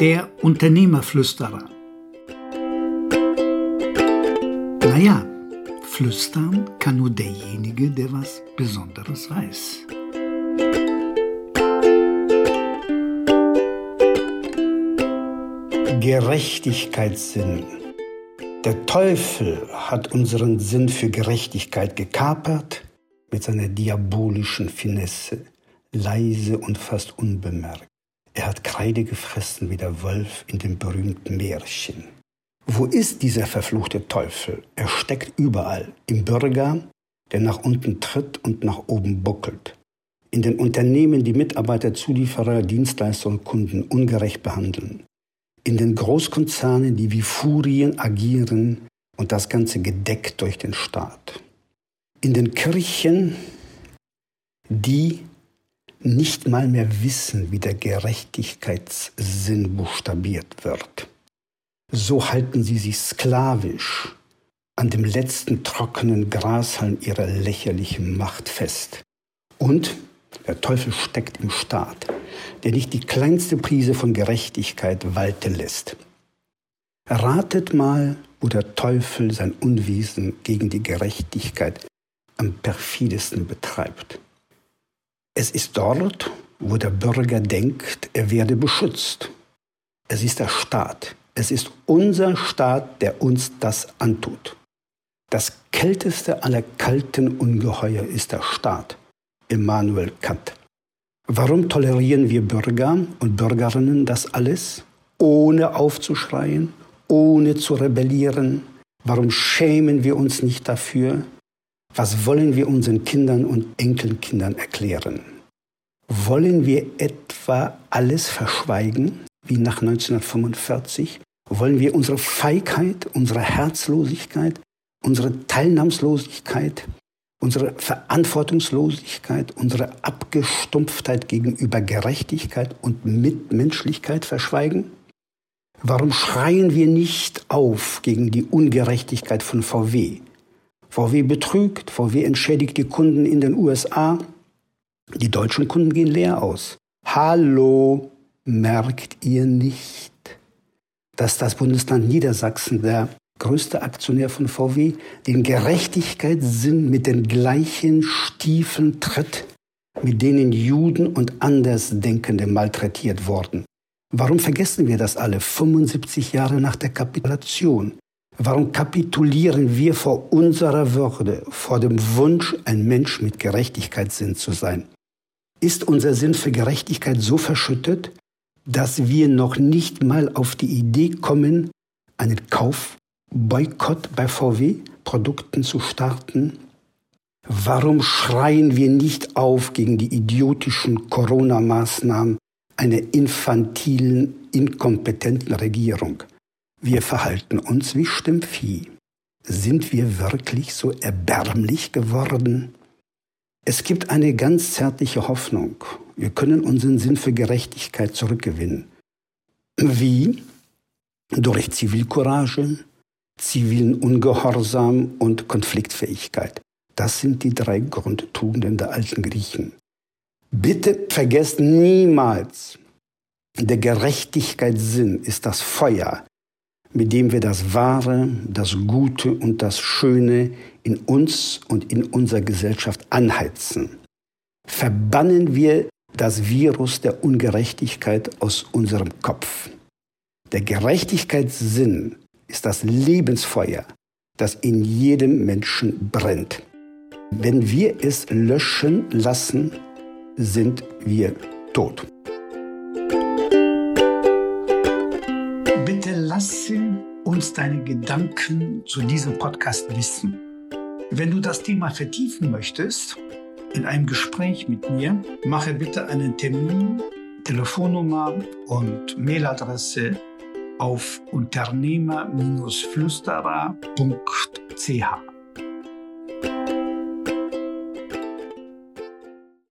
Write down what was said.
Der Unternehmerflüsterer. Naja, flüstern kann nur derjenige, der was Besonderes weiß. Gerechtigkeitssinn. Der Teufel hat unseren Sinn für Gerechtigkeit gekapert mit seiner diabolischen Finesse, leise und fast unbemerkt. Er hat Kreide gefressen wie der Wolf in dem berühmten Märchen. Wo ist dieser verfluchte Teufel? Er steckt überall. Im Bürger, der nach unten tritt und nach oben buckelt. In den Unternehmen, die Mitarbeiter, Zulieferer, Dienstleister und Kunden ungerecht behandeln. In den Großkonzernen, die wie Furien agieren und das Ganze gedeckt durch den Staat. In den Kirchen, die nicht mal mehr wissen, wie der Gerechtigkeitssinn buchstabiert wird so halten sie sich sklavisch an dem letzten trockenen Grashalm ihrer lächerlichen Macht fest. Und der Teufel steckt im Staat, der nicht die kleinste Prise von Gerechtigkeit walten lässt. Ratet mal, wo der Teufel sein Unwesen gegen die Gerechtigkeit am perfidesten betreibt. Es ist dort, wo der Bürger denkt, er werde beschützt. Es ist der Staat, es ist unser Staat, der uns das antut. Das kälteste aller kalten Ungeheuer ist der Staat. Immanuel Kant. Warum tolerieren wir Bürger und Bürgerinnen das alles, ohne aufzuschreien, ohne zu rebellieren? Warum schämen wir uns nicht dafür? Was wollen wir unseren Kindern und Enkelkindern erklären? Wollen wir etwa alles verschweigen, wie nach 1945? Wollen wir unsere Feigheit, unsere Herzlosigkeit, unsere Teilnahmslosigkeit, unsere Verantwortungslosigkeit, unsere Abgestumpftheit gegenüber Gerechtigkeit und Mitmenschlichkeit verschweigen? Warum schreien wir nicht auf gegen die Ungerechtigkeit von VW? VW betrügt, VW entschädigt die Kunden in den USA. Die deutschen Kunden gehen leer aus. Hallo, merkt ihr nicht, dass das Bundesland Niedersachsen, der größte Aktionär von VW, den Gerechtigkeitssinn mit den gleichen Stiefeln tritt, mit denen Juden und Andersdenkende malträtiert wurden. Warum vergessen wir das alle 75 Jahre nach der Kapitulation? Warum kapitulieren wir vor unserer Würde, vor dem Wunsch, ein Mensch mit Gerechtigkeitssinn zu sein? Ist unser Sinn für Gerechtigkeit so verschüttet, dass wir noch nicht mal auf die Idee kommen, einen Kaufboykott bei VW-Produkten zu starten? Warum schreien wir nicht auf gegen die idiotischen Corona-Maßnahmen einer infantilen, inkompetenten Regierung? Wir verhalten uns wie Stimmvieh. Sind wir wirklich so erbärmlich geworden? Es gibt eine ganz zärtliche Hoffnung. Wir können unseren Sinn für Gerechtigkeit zurückgewinnen. Wie? Durch Zivilcourage, zivilen Ungehorsam und Konfliktfähigkeit. Das sind die drei Grundtugenden der alten Griechen. Bitte vergesst niemals, der Gerechtigkeitssinn ist das Feuer, mit dem wir das Wahre, das Gute und das Schöne in uns und in unserer Gesellschaft anheizen. Verbannen wir das Virus der Ungerechtigkeit aus unserem Kopf. Der Gerechtigkeitssinn ist das Lebensfeuer, das in jedem Menschen brennt. Wenn wir es löschen lassen, sind wir tot. Lasse uns deine Gedanken zu diesem Podcast wissen. Wenn du das Thema vertiefen möchtest, in einem Gespräch mit mir, mache bitte einen Termin, Telefonnummer und Mailadresse auf unternehmer-flüsterer.ch.